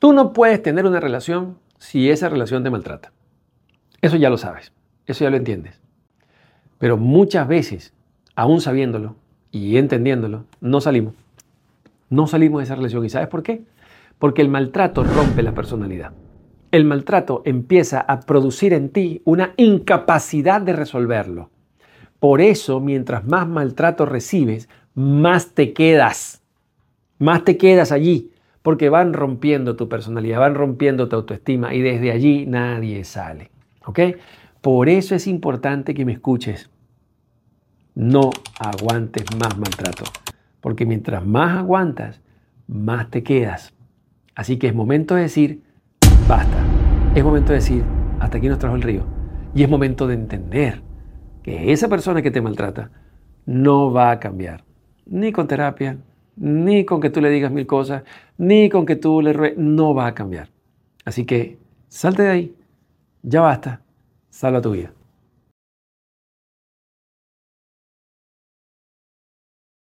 Tú no puedes tener una relación si esa relación te maltrata. Eso ya lo sabes, eso ya lo entiendes. Pero muchas veces, aún sabiéndolo y entendiéndolo, no salimos. No salimos de esa relación. ¿Y sabes por qué? Porque el maltrato rompe la personalidad. El maltrato empieza a producir en ti una incapacidad de resolverlo. Por eso, mientras más maltrato recibes, más te quedas. Más te quedas allí, porque van rompiendo tu personalidad, van rompiendo tu autoestima y desde allí nadie sale. ¿Ok? Por eso es importante que me escuches. No aguantes más maltrato, porque mientras más aguantas, más te quedas. Así que es momento de decir, basta. Es momento de decir, hasta aquí nos trajo el río. Y es momento de entender que esa persona que te maltrata no va a cambiar. Ni con terapia, ni con que tú le digas mil cosas, ni con que tú le ruegues. No va a cambiar. Así que salte de ahí. Ya basta. Salva tu vida.